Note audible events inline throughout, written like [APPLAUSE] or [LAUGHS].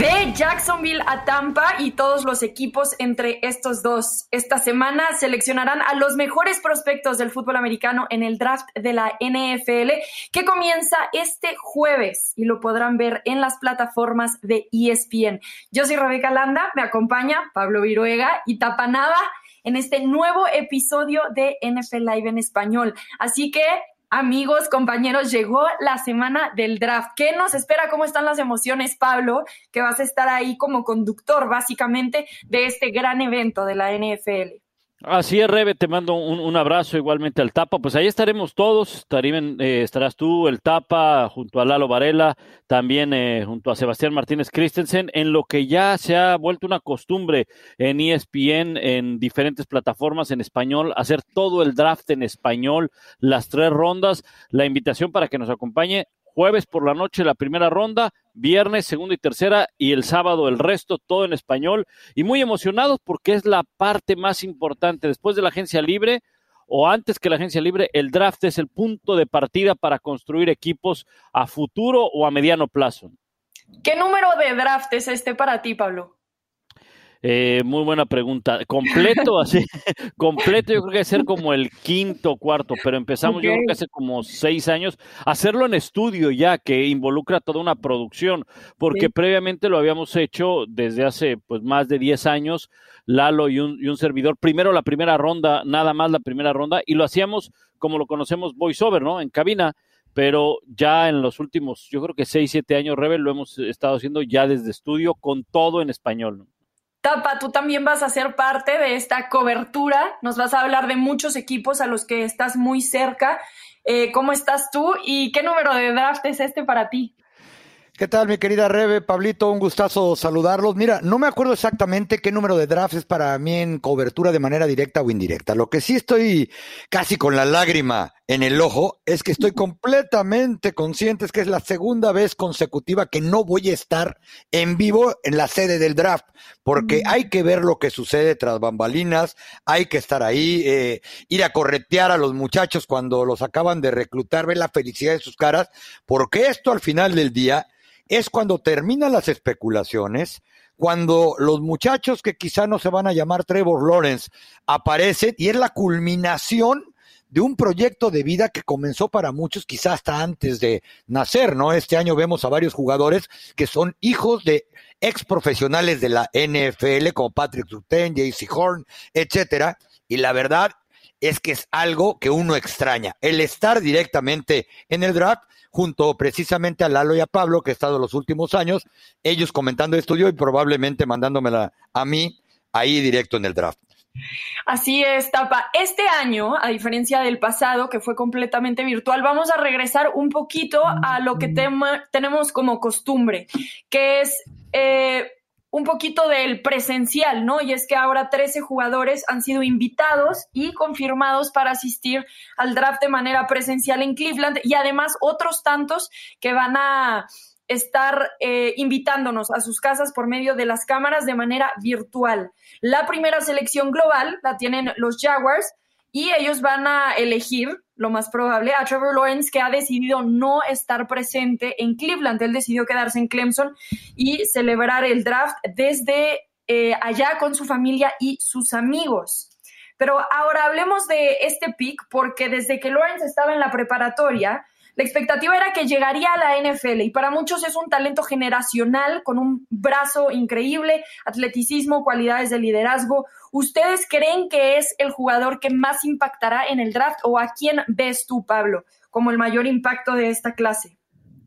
de Jacksonville a Tampa y todos los equipos entre estos dos. Esta semana seleccionarán a los mejores prospectos del fútbol americano en el draft de la NFL que comienza este jueves y lo podrán ver en las plataformas de ESPN. Yo soy Rebeca Landa, me acompaña Pablo Viruega y Tapanada en este nuevo episodio de NFL Live en español. Así que Amigos, compañeros, llegó la semana del draft. ¿Qué nos espera? ¿Cómo están las emociones, Pablo? Que vas a estar ahí como conductor, básicamente, de este gran evento de la NFL. Así es, Rebe, te mando un, abrazo igualmente al Tapa. Pues ahí estaremos todos, eh, estarás tú, el Tapa, junto a Lalo Varela, también eh, junto a Sebastián Martínez Christensen, en lo que ya se ha vuelto una costumbre en ESPN, en diferentes plataformas en español, hacer todo el draft en español, las tres rondas. La invitación para que nos acompañe jueves por la noche la primera ronda, viernes segunda y tercera y el sábado el resto, todo en español y muy emocionados porque es la parte más importante después de la agencia libre o antes que la agencia libre, el draft es el punto de partida para construir equipos a futuro o a mediano plazo. ¿Qué número de draft es este para ti, Pablo? Eh, muy buena pregunta. Completo, así, [LAUGHS] completo, yo creo que ser como el quinto cuarto, pero empezamos yo creo que hace como seis años, hacerlo en estudio ya, que involucra toda una producción, porque previamente lo habíamos hecho desde hace pues más de diez años, Lalo y un, y un servidor, primero la primera ronda, nada más la primera ronda, y lo hacíamos como lo conocemos voiceover, ¿no? En cabina pero ya en los últimos, yo creo que seis, siete años, Rebel, lo hemos estado haciendo ya desde estudio con todo en español. Tapa, tú también vas a ser parte de esta cobertura. Nos vas a hablar de muchos equipos a los que estás muy cerca. Eh, ¿Cómo estás tú y qué número de draft es este para ti? ¿Qué tal, mi querida Rebe? Pablito, un gustazo saludarlos. Mira, no me acuerdo exactamente qué número de draft es para mí en cobertura de manera directa o indirecta. Lo que sí estoy casi con la lágrima en el ojo es que estoy completamente consciente es que es la segunda vez consecutiva que no voy a estar en vivo en la sede del draft, porque hay que ver lo que sucede tras bambalinas, hay que estar ahí, eh, ir a corretear a los muchachos cuando los acaban de reclutar, ver la felicidad de sus caras, porque esto al final del día es cuando terminan las especulaciones, cuando los muchachos que quizá no se van a llamar Trevor Lawrence aparecen y es la culminación de un proyecto de vida que comenzó para muchos quizá hasta antes de nacer, ¿no? Este año vemos a varios jugadores que son hijos de ex profesionales de la NFL como Patrick Surtain, JC Horn, etcétera, y la verdad es que es algo que uno extraña, el estar directamente en el draft junto precisamente a Lalo y a Pablo, que he estado los últimos años, ellos comentando esto yo y probablemente mandándomela a mí ahí directo en el draft. Así es, Tapa. Este año, a diferencia del pasado, que fue completamente virtual, vamos a regresar un poquito a lo que tenemos como costumbre, que es eh, un poquito del presencial, ¿no? Y es que ahora 13 jugadores han sido invitados y confirmados para asistir al draft de manera presencial en Cleveland y además otros tantos que van a estar eh, invitándonos a sus casas por medio de las cámaras de manera virtual. La primera selección global la tienen los Jaguars y ellos van a elegir, lo más probable, a Trevor Lawrence, que ha decidido no estar presente en Cleveland. Él decidió quedarse en Clemson y celebrar el draft desde eh, allá con su familia y sus amigos. Pero ahora hablemos de este pick, porque desde que Lawrence estaba en la preparatoria, la expectativa era que llegaría a la NFL y para muchos es un talento generacional con un brazo increíble, atleticismo, cualidades de liderazgo. ¿Ustedes creen que es el jugador que más impactará en el draft o a quién ves tú, Pablo, como el mayor impacto de esta clase?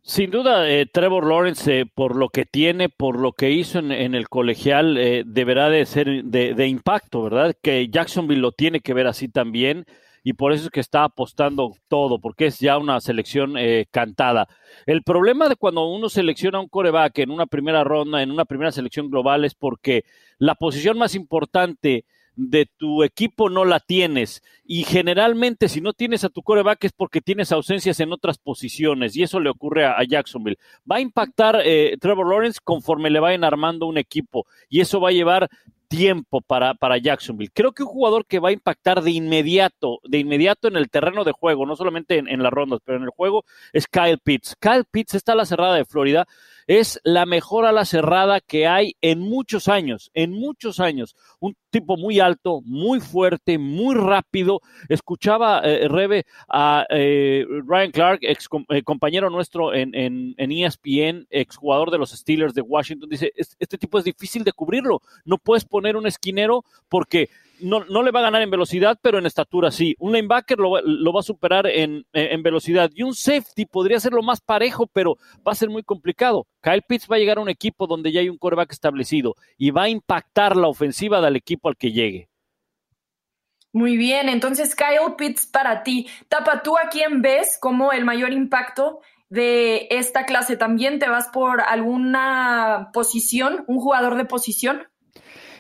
Sin duda, eh, Trevor Lawrence, eh, por lo que tiene, por lo que hizo en, el colegial, eh, deberá de ser de, de, impacto, ¿verdad? Que Jacksonville lo tiene que ver así también y por eso es que está apostando todo, porque es ya una selección eh, cantada. El problema de cuando uno selecciona un coreback en una primera ronda, en una primera selección global, es porque la posición más importante de tu equipo no la tienes. Y generalmente si no tienes a tu coreback es porque tienes ausencias en otras posiciones. Y eso le ocurre a, Jacksonville. Va a impactar eh, Trevor Lawrence conforme le vayan armando un equipo. Y eso va a llevar tiempo para, para Jacksonville. Creo que un jugador que va a impactar de inmediato, de inmediato en el terreno de juego, no solamente en, las rondas, pero en el juego, es Kyle Pitts. Kyle Pitts está a la cerrada de Florida. Es la mejor ala cerrada que hay en muchos años, en muchos años. Un tipo muy alto, muy fuerte, muy rápido. Escuchaba, eh, Rebe, a eh, Ryan Clark, ex eh, compañero nuestro en, en, en, ESPN, exjugador de los Steelers de Washington, dice, este tipo es difícil de cubrirlo. No puedes poner un esquinero porque no, no, le va a ganar en velocidad, pero en estatura sí. Un linebacker lo, lo va a superar en, en, velocidad. Y un safety podría ser lo más parejo, pero va a ser muy complicado. Kyle Pitts va a llegar a un equipo donde ya hay un coreback establecido y va a impactar la ofensiva del equipo al que llegue. Muy bien, entonces Kyle Pitts para ti. Tapa, ¿tú a quién ves como el mayor impacto de esta clase? ¿También te vas por alguna posición, un jugador de posición?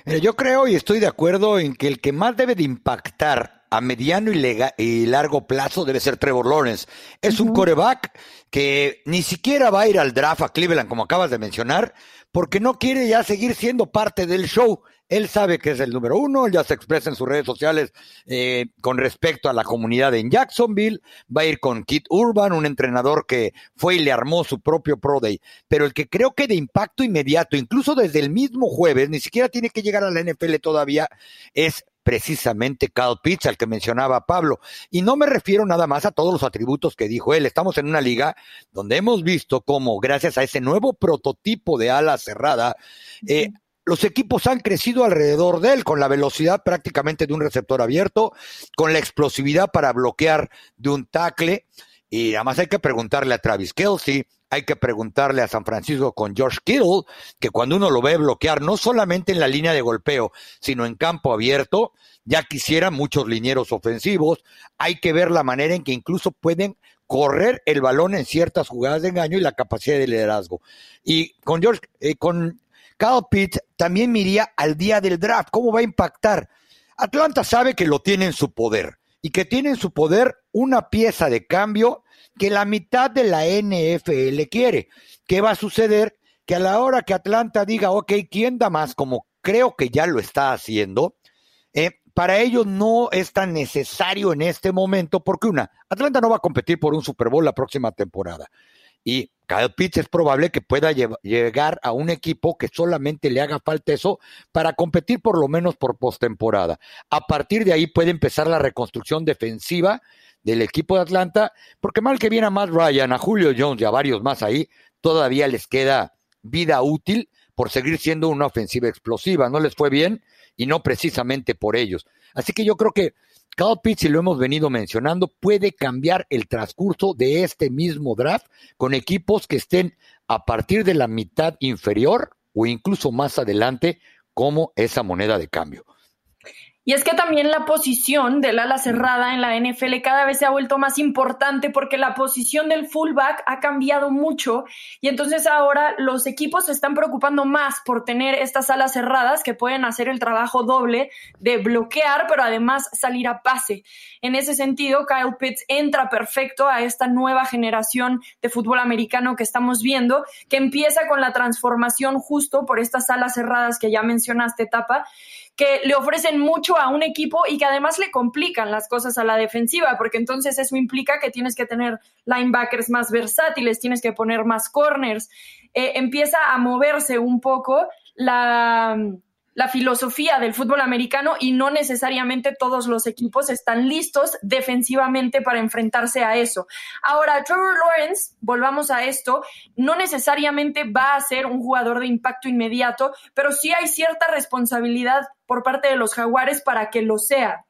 Yo creo y estoy de acuerdo en que el que más debe de impactar a mediano y, largo plazo debe ser Trevor Lawrence. Es un coreback que ni siquiera va a ir al draft a Cleveland, como acabas de mencionar, porque no quiere ya seguir siendo parte del show. Él sabe que es el número uno, ya se expresa en sus redes sociales eh, con respecto a la comunidad en Jacksonville, va a ir con Kit Urban, un entrenador que fue y le armó su propio Pro Day, pero el que creo que de impacto inmediato, incluso desde el mismo jueves, ni siquiera tiene que llegar a la NFL todavía, es precisamente Kyle Pitts, al que mencionaba Pablo. Y no me refiero nada más a todos los atributos que dijo él. Estamos en una liga donde hemos visto cómo, gracias a ese nuevo prototipo de ala cerrada, eh, los equipos han crecido alrededor de él, con la velocidad prácticamente de un receptor abierto, con la explosividad para bloquear de un tackle. Y además hay que preguntarle a Travis Kelsey, hay que preguntarle a San Francisco con George Kittle, que cuando uno lo ve bloquear, no solamente en la línea de golpeo, sino en campo abierto, ya quisieran muchos linieros ofensivos. Hay que ver la manera en que incluso pueden correr el balón en ciertas jugadas de engaño y la capacidad de liderazgo. Y con George, eh, con Kyle Pitt también miría al día del draft. ¿Cómo va a impactar? Atlanta sabe que lo tiene en su poder y que tiene en su poder una pieza de cambio que la mitad de la NFL quiere. ¿Qué va a suceder? Que a la hora que Atlanta diga, ok, ¿quién da más? Como creo que ya lo está haciendo, eh, para ellos no es tan necesario en este momento, porque una, Atlanta no va a competir por un Super Bowl la próxima temporada. Y Kyle Pitts es probable que pueda llegar a un equipo que solamente le haga falta eso para competir por lo menos por postemporada. A partir de ahí puede empezar la reconstrucción defensiva del equipo de Atlanta, porque mal que viene a Matt Ryan, a Julio Jones y a varios más ahí, todavía les queda vida útil por seguir siendo una ofensiva explosiva. No les fue bien y no precisamente por ellos. Así que yo creo que Cal Pitts, y lo hemos venido mencionando, puede cambiar el transcurso de este mismo draft con equipos que estén a partir de la mitad inferior o incluso más adelante como esa moneda de cambio. Y es que también la posición del ala cerrada en la NFL cada vez se ha vuelto más importante porque la posición del fullback ha cambiado mucho y entonces ahora los equipos se están preocupando más por tener estas alas cerradas que pueden hacer el trabajo doble de bloquear, pero además salir a pase. En ese sentido, Kyle Pitts entra perfecto a esta nueva generación de fútbol americano que estamos viendo, que empieza con la transformación justo por estas alas cerradas que ya mencionaste, Tapa que le ofrecen mucho a un equipo y que además le complican las cosas a la defensiva, porque entonces eso implica que tienes que tener linebackers más versátiles, tienes que poner más corners, eh, empieza a moverse un poco la la filosofía del fútbol americano y no necesariamente todos los equipos están listos defensivamente para enfrentarse a eso. Ahora, Trevor Lawrence, volvamos a esto, no necesariamente va a ser un jugador de impacto inmediato, pero sí hay cierta responsabilidad por parte de los jaguares para que lo sea.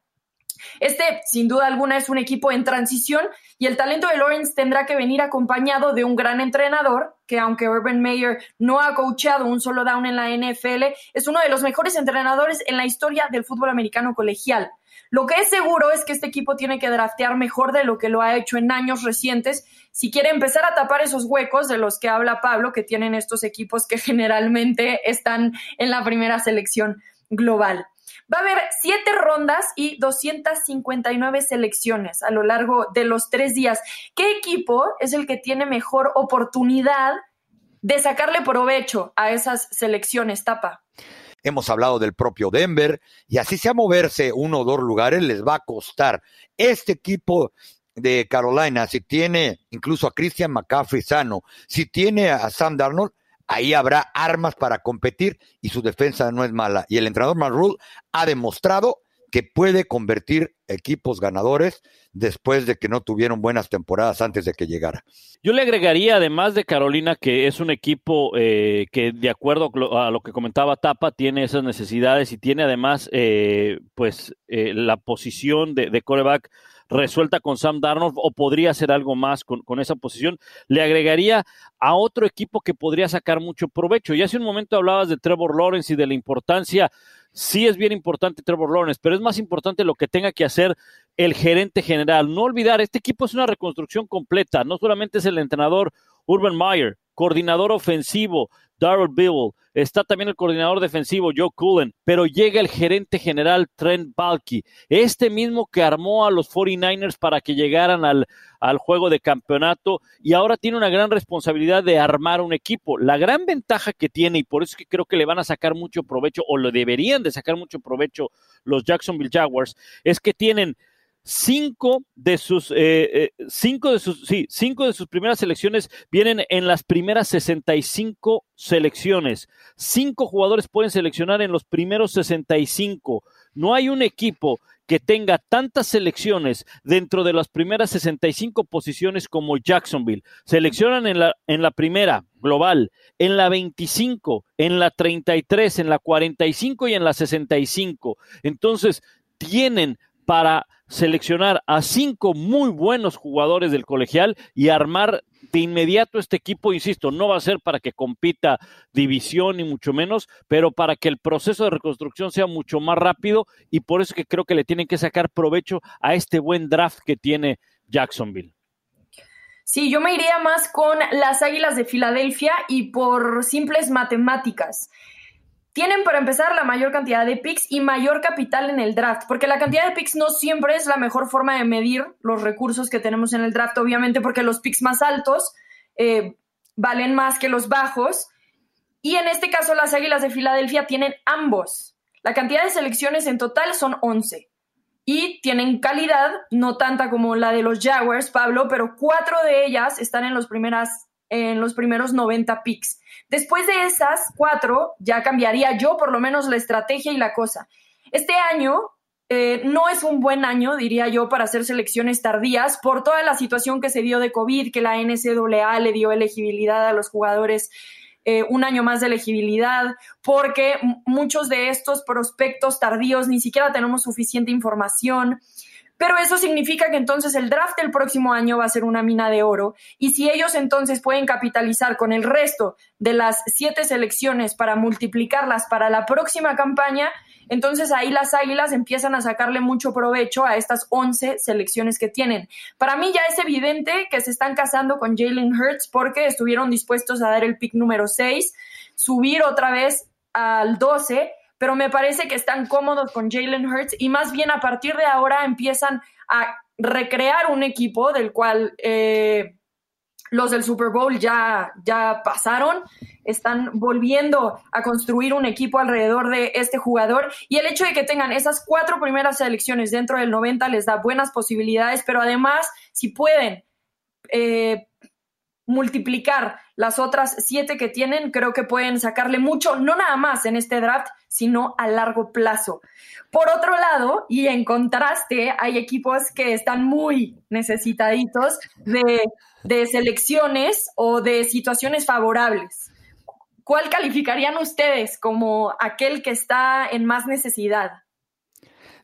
Este, sin duda alguna, es un equipo en transición y el talento de Lawrence tendrá que venir acompañado de un gran entrenador, que aunque Urban Meyer no ha coachado un solo down en la NFL, es uno de los mejores entrenadores en la historia del fútbol americano colegial. Lo que es seguro es que este equipo tiene que draftear mejor de lo que lo ha hecho en años recientes si quiere empezar a tapar esos huecos de los que habla Pablo, que tienen estos equipos que [LAUGHS] generalmente están en la primera selección global. Va a haber siete rondas y 259 selecciones a lo largo de los tres días. ¿Qué equipo es el que tiene mejor oportunidad de sacarle provecho a esas selecciones, Tapa? Hemos hablado del propio Denver y así sea moverse uno o dos lugares les va a costar. Este equipo de Carolina, si tiene incluso a Christian McCaffrey sano, si tiene a Sam Darnold, ahí habrá armas para competir y su defensa no es mala. Y el entrenador Marrul ha demostrado que puede convertir equipos ganadores después de que no tuvieron buenas temporadas antes de que llegara. Yo le agregaría, además de Carolina, que es un equipo eh, que, de acuerdo a lo que comentaba Tapa, tiene esas necesidades y tiene además, eh, pues, eh, la posición de, de coreback resuelta con Sam Darnold o podría hacer algo más con, con, esa posición. Le agregaría a otro equipo que podría sacar mucho provecho. Y hace un momento hablabas de Trevor Lawrence y de la importancia sí es bien importante Trevor Lawrence, pero es más importante lo que tenga que hacer el gerente general. No olvidar, este equipo es una reconstrucción completa, no solamente es el entrenador Urban Meyer, coordinador ofensivo Darrell Bill, está también el coordinador defensivo Joe Cullen, pero llega el gerente general Trent Balky, este mismo que armó a los 49ers para que llegaran al, al juego de campeonato y ahora tiene una gran responsabilidad de armar un equipo. La gran ventaja que tiene, y por eso es que creo que le van a sacar mucho provecho, o lo deberían de sacar mucho provecho los Jacksonville Jaguars, es que tienen cinco de sus eh, eh, cinco de sus sí, cinco de sus primeras selecciones vienen en las primeras 65 selecciones. Cinco jugadores pueden seleccionar en los primeros 65. No hay un equipo que tenga tantas selecciones dentro de las primeras 65 posiciones como Jacksonville. Seleccionan en la, en la primera global, en la 25, en la 33, en la 45 y en la 65. Entonces, tienen para seleccionar a cinco muy buenos jugadores del colegial y armar de inmediato este equipo, insisto, no va a ser para que compita división ni mucho menos, pero para que el proceso de reconstrucción sea mucho más rápido y por eso que creo que le tienen que sacar provecho a este buen draft que tiene Jacksonville. Sí, yo me iría más con las Águilas de Filadelfia y por simples matemáticas tienen para empezar la mayor cantidad de picks y mayor capital en el draft, porque la cantidad de picks no siempre es la mejor forma de medir los recursos que tenemos en el draft, obviamente porque los picks más altos eh, valen más que los bajos. Y en este caso las Águilas de Filadelfia tienen ambos. La cantidad de selecciones en total son 11. Y tienen calidad, no tanta como la de los Jaguars, Pablo, pero cuatro de ellas están en los primeras en los primeros 90 picks. Después de esas cuatro, ya cambiaría yo por lo menos la estrategia y la cosa. Este año eh, no es un buen año, diría yo, para hacer selecciones tardías por toda la situación que se dio de COVID, que la NCAA le dio elegibilidad a los jugadores. Eh, un año más de elegibilidad, porque muchos de estos prospectos tardíos ni siquiera tenemos suficiente información. Pero eso significa que entonces el draft del próximo año va a ser una mina de oro. Y si ellos entonces pueden capitalizar con el resto de las siete selecciones para multiplicarlas para la próxima campaña, entonces ahí las águilas empiezan a sacarle mucho provecho a estas 11 selecciones que tienen. Para mí ya es evidente que se están casando con Jalen Hurts porque estuvieron dispuestos a dar el pick número 6, subir otra vez al 12 pero me parece que están cómodos con Jalen Hurts y más bien a partir de ahora empiezan a recrear un equipo del cual eh, los del Super Bowl ya, ya pasaron, están volviendo a construir un equipo alrededor de este jugador y el hecho de que tengan esas cuatro primeras selecciones dentro del 90 les da buenas posibilidades, pero además si pueden... Eh, multiplicar las otras siete que tienen, creo que pueden sacarle mucho, no nada más en este draft, sino a largo plazo. Por otro lado, y en contraste, hay equipos que están muy necesitaditos de, de selecciones o de situaciones favorables. ¿Cuál calificarían ustedes como aquel que está en más necesidad?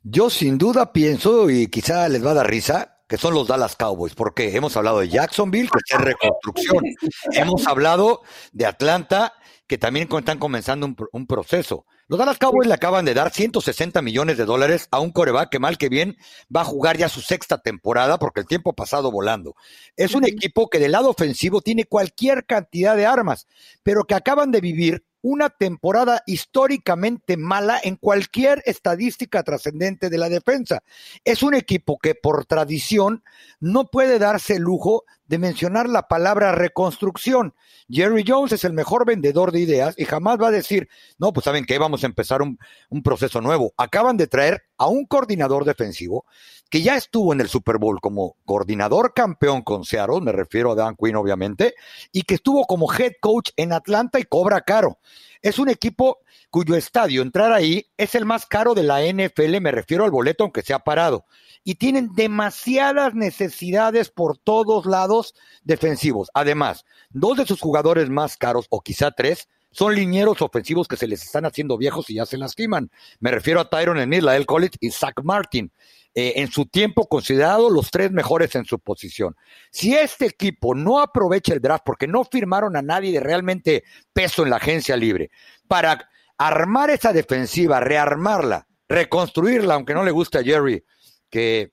Yo sin duda pienso, y quizá les va a dar risa, que son los Dallas Cowboys, porque hemos hablado de Jacksonville, que es reconstrucción, [LAUGHS] hemos hablado de Atlanta, que también están comenzando un, proceso. Los Dallas Cowboys le acaban de dar 160 millones de dólares a un coreback que mal que bien va a jugar ya su sexta temporada porque el tiempo ha pasado volando. Es un equipo que del lado ofensivo tiene cualquier cantidad de armas, pero que acaban de vivir una temporada históricamente mala en cualquier estadística trascendente de la defensa. Es un equipo que por tradición no puede darse el lujo de mencionar la palabra reconstrucción. Jerry Jones es el mejor vendedor de ideas y jamás va a decir, no, pues saben que vamos a empezar un, proceso nuevo. Acaban de traer a un coordinador defensivo que ya estuvo en el Super Bowl como coordinador campeón con Seattle, me refiero a Dan Quinn obviamente, y que estuvo como head coach en Atlanta y cobra caro. Es un equipo cuyo estadio, entrar ahí, es el más caro de la NFL, me refiero al boleto aunque sea parado. Y tienen demasiadas necesidades por todos lados defensivos. Además, dos de sus jugadores más caros, o quizá tres, son linieros ofensivos que se les están haciendo viejos y ya se lastiman. Me refiero a Tyron Ennis, El College y Zach Martin. Eh, en su tiempo considerado los tres mejores en su posición. Si este equipo no aprovecha el draft porque no firmaron a nadie de realmente peso en la agencia libre para armar esa defensiva, rearmarla, reconstruirla, aunque no le guste a Jerry que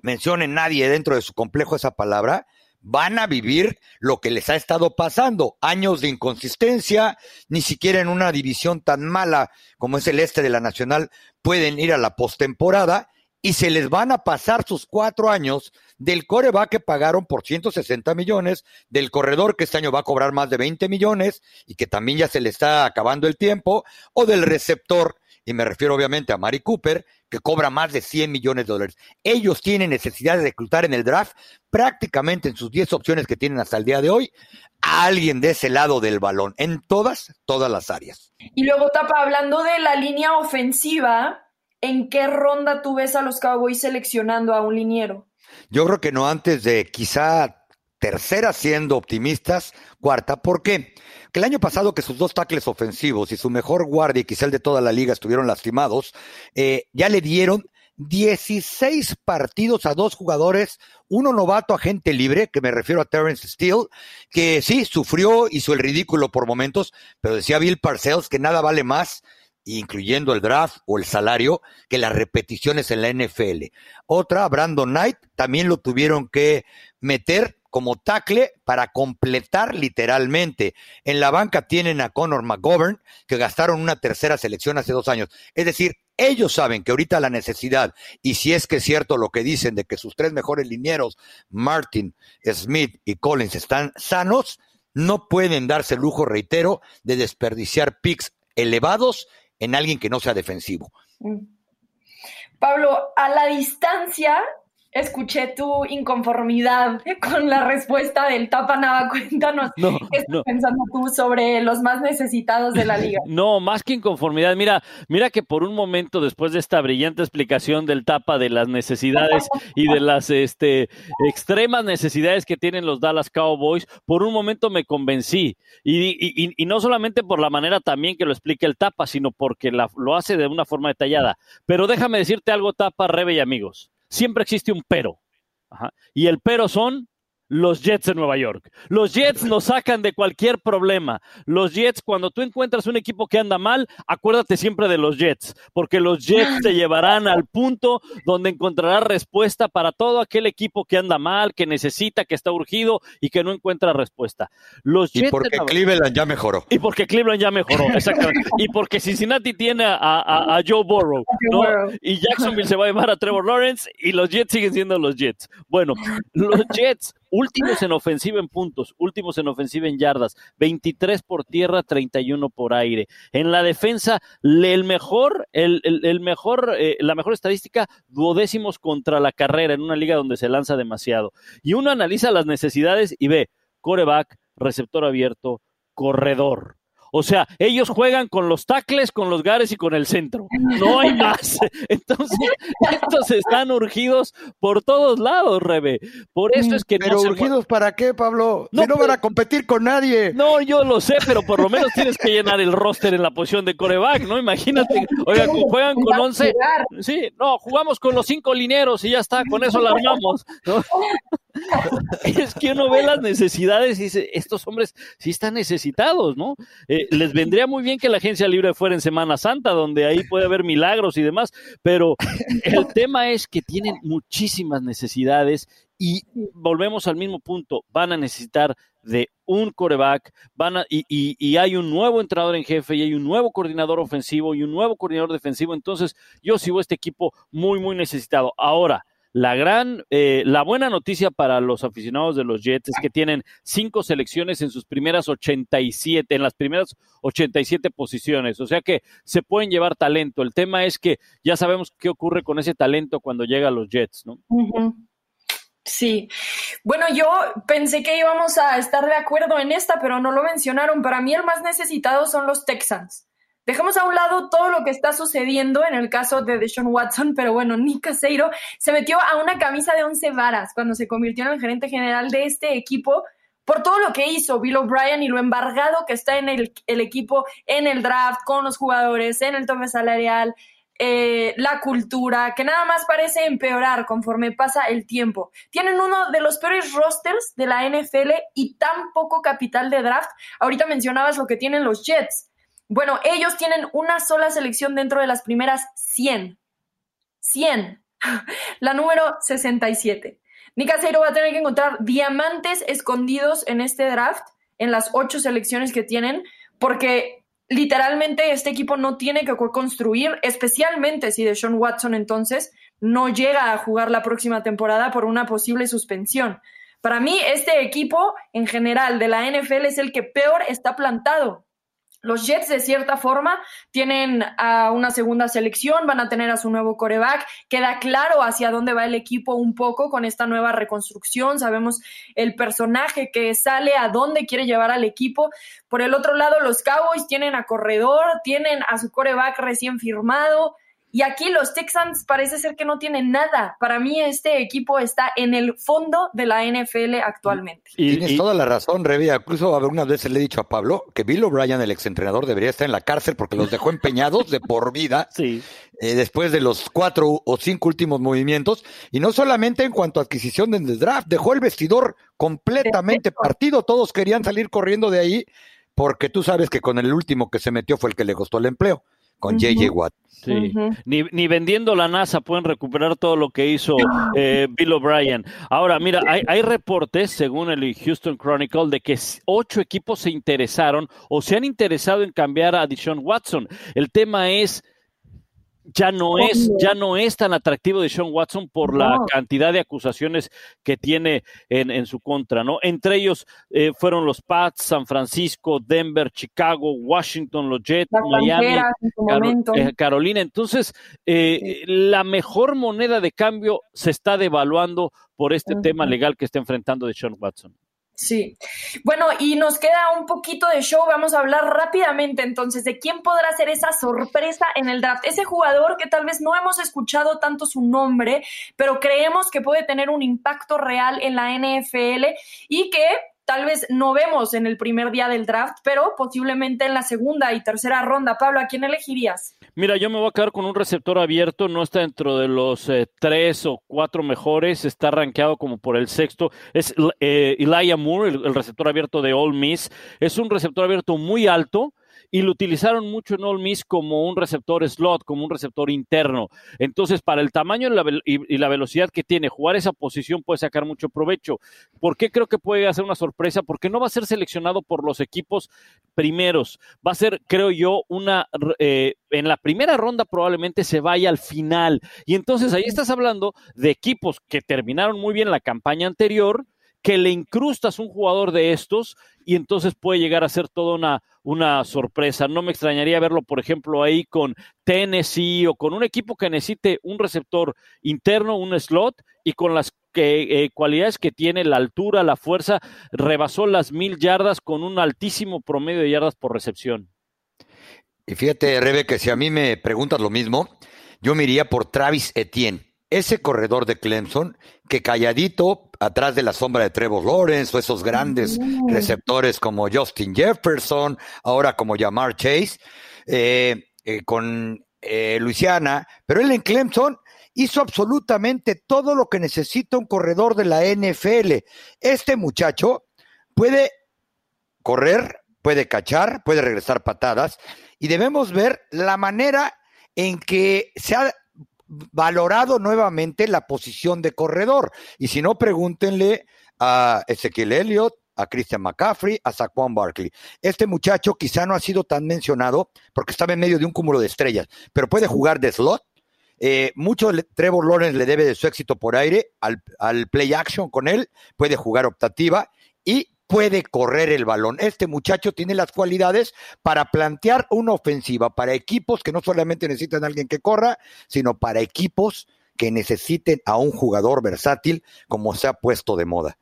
mencione nadie dentro de su complejo esa palabra, van a vivir lo que les ha estado pasando, años de inconsistencia, ni siquiera en una división tan mala como es el este de la Nacional pueden ir a la postemporada y se les van a pasar sus cuatro años del coreback que pagaron por 160 millones, del corredor que este año va a cobrar más de 20 millones y que también ya se le está acabando el tiempo, o del receptor, y me refiero obviamente a Mari Cooper, que cobra más de 100 millones de dólares. Ellos tienen necesidad de reclutar en el draft prácticamente en sus 10 opciones que tienen hasta el día de hoy a alguien de ese lado del balón, en todas, todas las áreas. Y luego, Tapa, hablando de la línea ofensiva, ¿en qué ronda tú ves a los Cowboys seleccionando a un liniero? Yo creo que no antes de quizá tercera siendo optimistas, cuarta. ¿Por qué? Que el año pasado que sus dos tackles ofensivos y su mejor guardia, y quizá el de toda la liga, estuvieron lastimados, eh, ya le dieron 16 partidos a dos jugadores, uno novato a gente libre, que me refiero a Terrence Steele, que sí, sufrió, hizo el ridículo por momentos, pero decía Bill Parcells que nada vale más incluyendo el draft o el salario, que las repeticiones en la NFL. Otra, Brandon Knight, también lo tuvieron que meter como tackle para completar literalmente. En la banca tienen a Conor McGovern, que gastaron una tercera selección hace dos años. Es decir, ellos saben que ahorita la necesidad, y si es que es cierto lo que dicen de que sus tres mejores linieros, Martin, Smith y Collins, están sanos, no pueden darse el lujo, reitero, de desperdiciar picks elevados en alguien que no sea defensivo. Mm. Pablo, a la distancia escuché tu inconformidad [LAUGHS] con la respuesta del Tapa Nava. [LAUGHS] Cuéntanos qué estás pensando tú sobre los más necesitados de la [LAUGHS] liga. No, más que inconformidad. Mira, mira que por un momento, después de esta brillante explicación del Tapa de las necesidades y de las este, extremas necesidades que tienen los Dallas Cowboys, por un momento me convencí. Y, y, no solamente por la manera también que lo explica el Tapa, sino porque lo hace de una forma detallada. Pero déjame decirte algo, Tapa, Rebe y amigos siempre existe un pero. Y el pero son los Jets de Nueva York. Los Jets nos sacan de cualquier problema. Los Jets, cuando tú encuentras un equipo que anda mal, acuérdate siempre de los Jets, porque los Jets te llevarán al punto donde encontrarás respuesta para todo aquel equipo que anda mal, que necesita, que está urgido y que no encuentra respuesta. Los y porque Cleveland ya mejoró. Y porque Cleveland ya mejoró, [LAUGHS] exactamente. y porque Cincinnati tiene a, Joe Burrow, Y Jacksonville se va a llevar a Trevor Lawrence y los Jets siguen siendo los Jets. Bueno, los Jets [LAUGHS] Últimos en ofensiva en puntos, últimos en ofensiva en yardas, 23 por tierra, 31 por aire. En la defensa, el mejor, el, mejor, eh, la mejor estadística, duodécimos contra la carrera en una liga donde se lanza demasiado. Y uno analiza las necesidades y ve coreback, receptor abierto, corredor. O sea, ellos juegan con los tacles, con los gares y con el centro. No hay más. [LAUGHS] Entonces, estos están urgidos por todos lados, Rebe. Por eso es que pero urgidos para qué, Pablo? No, no van a competir con nadie. No, yo lo sé, pero por lo menos tienes que llenar el roster en la posición de coreback, ¿no? Imagínate, oiga, juegan con 11. Sí, no, jugamos con los cinco lineros y ya está, con eso la armamos. ¿no? [LAUGHS] [LAUGHS] es que uno ve las necesidades y dice, estos hombres sí están necesitados, ¿no? Eh, les vendría muy bien que la agencia libre fuera en Semana Santa, donde ahí puede haber milagros y demás, pero [LAUGHS] el tema es que tienen muchísimas necesidades y volvemos al mismo punto, van a necesitar de un coreback, van y, y, hay un nuevo entrenador en jefe y hay un nuevo coordinador ofensivo y un nuevo coordinador defensivo, entonces yo sigo este equipo muy, muy necesitado. Ahora, La gran, eh, la buena noticia para los aficionados de los Jets es que tienen cinco selecciones en sus primeras 87, en las primeras 87 posiciones. O sea que se pueden llevar talento. El tema es que ya sabemos qué ocurre con ese talento cuando llega a los Jets, ¿no? Sí. Bueno, yo pensé que íbamos a estar de acuerdo en esta, pero no lo mencionaron. Para mí el más necesitado son los Texans. Dejemos a un lado todo lo que está sucediendo en el caso de Deshaun Watson, pero bueno, Nick Caseiro se metió a una camisa de once varas cuando se convirtió en el gerente general de este equipo por todo lo que hizo Bill O'Brien y lo embargado que está en el, equipo en el draft, con los jugadores, en el tope salarial, eh, la cultura, que nada más parece empeorar conforme pasa el tiempo. Tienen uno de los peores rosters de la NFL y tan poco capital de draft. Ahorita mencionabas lo que tienen los Jets. Bueno, ellos tienen una sola selección dentro de las primeras 100. 100. [LAUGHS] La número 67. Nick Caseiro va a tener que encontrar diamantes escondidos en este draft, en las ocho selecciones que tienen, porque literalmente este equipo no tiene que construir, especialmente si Deshaun Watson entonces no llega a jugar la próxima temporada por una posible suspensión. Para mí, este equipo en general de la NFL es el que peor está plantado. Los Jets, de cierta forma, tienen a una segunda selección, van a tener a su nuevo coreback. Queda claro hacia dónde va el equipo un poco con esta nueva reconstrucción. Sabemos el personaje que sale, a dónde quiere llevar al equipo. Por el otro lado, los Cowboys tienen a corredor, tienen a su coreback recién firmado. Y aquí los Texans parece ser que no tienen nada. Para mí este equipo está en el fondo de la NFL actualmente. Y, Tienes toda la razón, Revia. Incluso algunas veces le he dicho a Pablo que Bill O'Brien, el exentrenador, debería estar en la cárcel porque los dejó empeñados de por vida [LAUGHS] sí. eh, después de los cuatro o cinco últimos movimientos. Y no solamente en cuanto a adquisición del draft, dejó el vestidor completamente partido. Todos querían salir corriendo de ahí porque tú sabes que con el último que se metió fue el que le costó el empleo con JJ Watt. Sí. ni, ni, vendiendo la NASA pueden recuperar todo lo que hizo [LAUGHS] eh, Bill O'Brien. Ahora, mira, hay, hay, reportes, según el Houston Chronicle, de que ocho equipos se interesaron o se han interesado en cambiar a Deshaun Watson. El tema es ya no es, ya no es tan atractivo de Sean Watson por no. la cantidad de acusaciones que tiene en, en su contra, ¿no? Entre ellos eh, fueron los Pats, San Francisco, Denver, Chicago, Washington, los Jets, la Miami, eh, Carolina. Entonces, eh, sí. la mejor moneda de cambio se está devaluando por este uh -huh. tema legal que está enfrentando de Sean Watson. Sí. Bueno, y nos queda un poquito de show. Vamos a hablar rápidamente entonces de quién podrá ser esa sorpresa en el draft. Ese jugador que tal vez no hemos escuchado tanto su nombre, pero creemos que puede tener un impacto real en la NFL y que tal vez no vemos en el primer día del draft, pero posiblemente en la segunda y tercera ronda. Pablo, ¿a quién elegirías? Mira, yo me voy a quedar con un receptor abierto, no está dentro de los eh, tres o cuatro mejores, está rankeado como por el sexto. Es eh, Elijah Moore, el, el, receptor abierto de All Miss. Es un receptor abierto muy alto, y lo utilizaron mucho en All Miss como un receptor slot, como un receptor interno. Entonces, para el tamaño y la, velocidad que tiene, jugar esa posición puede sacar mucho provecho. ¿Por qué creo que puede hacer una sorpresa? Porque no va a ser seleccionado por los equipos primeros. Va a ser, creo yo, una eh, en la primera ronda probablemente se vaya al final. Y entonces ahí estás hablando de equipos que terminaron muy bien la campaña anterior, que le incrustas un jugador de estos y entonces puede llegar a ser toda una, una sorpresa. No me extrañaría verlo, por ejemplo, ahí con Tennessee o con un equipo que necesite un receptor interno, un slot, y con las eh, cualidades que tiene, la altura, la fuerza, rebasó las mil yardas con un altísimo promedio de yardas por recepción. Y fíjate, Rebe, que si a mí me preguntas lo mismo, yo me iría por Travis Etienne ese corredor de Clemson que calladito atrás de la sombra de Trevor Lawrence o esos grandes receptores como Justin Jefferson, ahora como Jamar Chase, eh, eh, con eh, Luisiana, pero él en Clemson hizo absolutamente todo lo que necesita un corredor de la NFL. Este muchacho puede correr, puede cachar, puede regresar patadas y debemos ver la manera en que se ha valorado nuevamente la posición de corredor. Y si no, pregúntenle a Ezequiel Elliott, a Christian McCaffrey, a Saquon Barkley. Este muchacho quizá no ha sido tan mencionado porque estaba en medio de un cúmulo de estrellas, pero puede jugar de slot Eh, mucho Trevor Lawrence le debe de su éxito por aire al, al play action con él, puede jugar optativa y puede correr el balón. Este muchacho tiene las cualidades para plantear una ofensiva para equipos que no solamente necesitan a alguien que corra, sino para equipos que necesiten a un jugador versátil como se ha puesto de moda.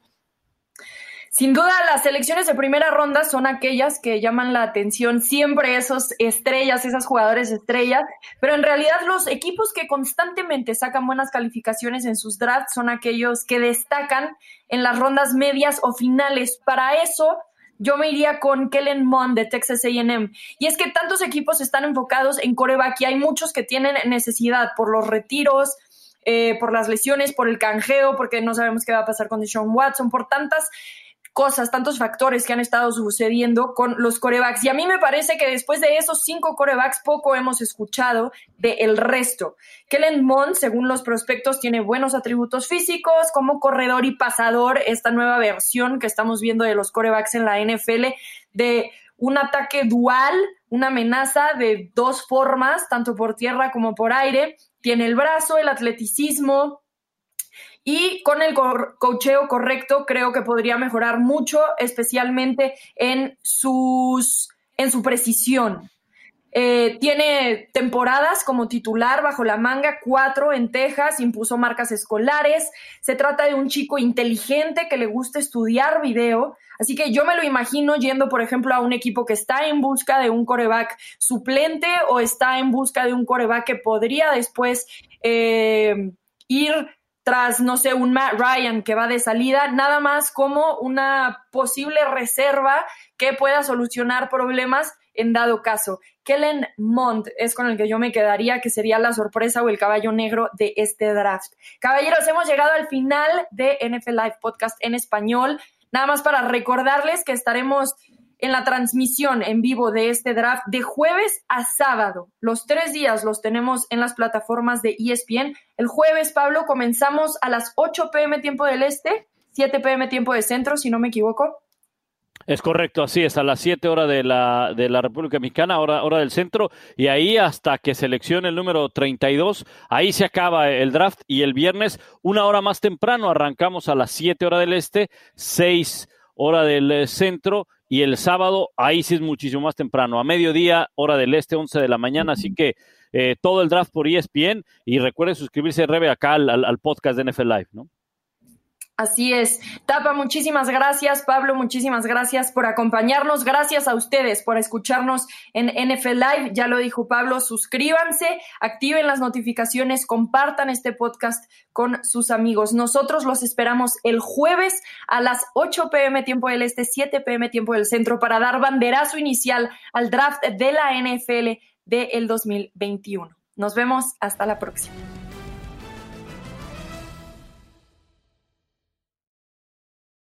Sin duda, las selecciones de primera ronda son aquellas que llaman la atención siempre esos estrellas, esas jugadores estrellas, pero en realidad los equipos que constantemente sacan buenas calificaciones en sus drafts son aquellos que destacan en las rondas medias o finales. Para eso, yo me iría con Kellen Mond de Texas AM. Y es que tantos equipos están enfocados en coreback y hay muchos que tienen necesidad por los retiros, eh, por las lesiones, por el canjeo, porque no sabemos qué va a pasar con Deshaun Watson, por tantas cosas, tantos factores que han estado sucediendo con los corebacks. Y a mí me parece que después de esos cinco corebacks, poco hemos escuchado del el resto. Kellen Mond, según los prospectos, tiene buenos atributos físicos como corredor y pasador. Esta nueva versión que estamos viendo de los corebacks en la NFL, de un ataque dual, una amenaza de dos formas, tanto por tierra como por aire. Tiene el brazo, el atleticismo, y con el cocheo correcto creo que podría mejorar mucho, especialmente en, sus, en su precisión. Eh, tiene temporadas como titular bajo la manga, cuatro en Texas, impuso marcas escolares. Se trata de un chico inteligente que le gusta estudiar video. Así que yo me lo imagino yendo, por ejemplo, a un equipo que está en busca de un coreback suplente o está en busca de un coreback que podría después eh, ir tras, no sé, un Matt Ryan que va de salida, nada más como una posible reserva que pueda solucionar problemas en dado caso. Kellen Mond es con el que yo me quedaría, que sería la sorpresa o el caballo negro de este draft. Caballeros, hemos llegado al final de NFL Live Podcast en español. Nada más para recordarles que estaremos en la transmisión en vivo de este draft de jueves a sábado. Los tres días los tenemos en las plataformas de ESPN. El jueves, Pablo, comenzamos a las 8 pm tiempo del este, 7 pm tiempo de centro, si no me equivoco. Es correcto, así es, a las 7 horas de la, de la República Mexicana, hora, hora del centro, y ahí hasta que seleccione el número 32, ahí se acaba el draft y el viernes, una hora más temprano, arrancamos a las 7 horas del este, 6 hora del eh, centro, y el sábado ahí sí es muchísimo más temprano, a mediodía, hora del este, 11 de la mañana, así que eh, todo el draft por ESPN y recuerden suscribirse, Rebe, acá al, al podcast de NFL Live, ¿no? Así es. Tapa, muchísimas gracias. Pablo, muchísimas gracias por acompañarnos. Gracias a ustedes por escucharnos en NFL Live. Ya lo dijo Pablo, suscríbanse, activen las notificaciones, compartan este podcast con sus amigos. Nosotros los esperamos el jueves a las 8 pm tiempo del este, 7 pm tiempo del centro para dar banderazo inicial al draft de la NFL del 2021. Nos vemos hasta la próxima.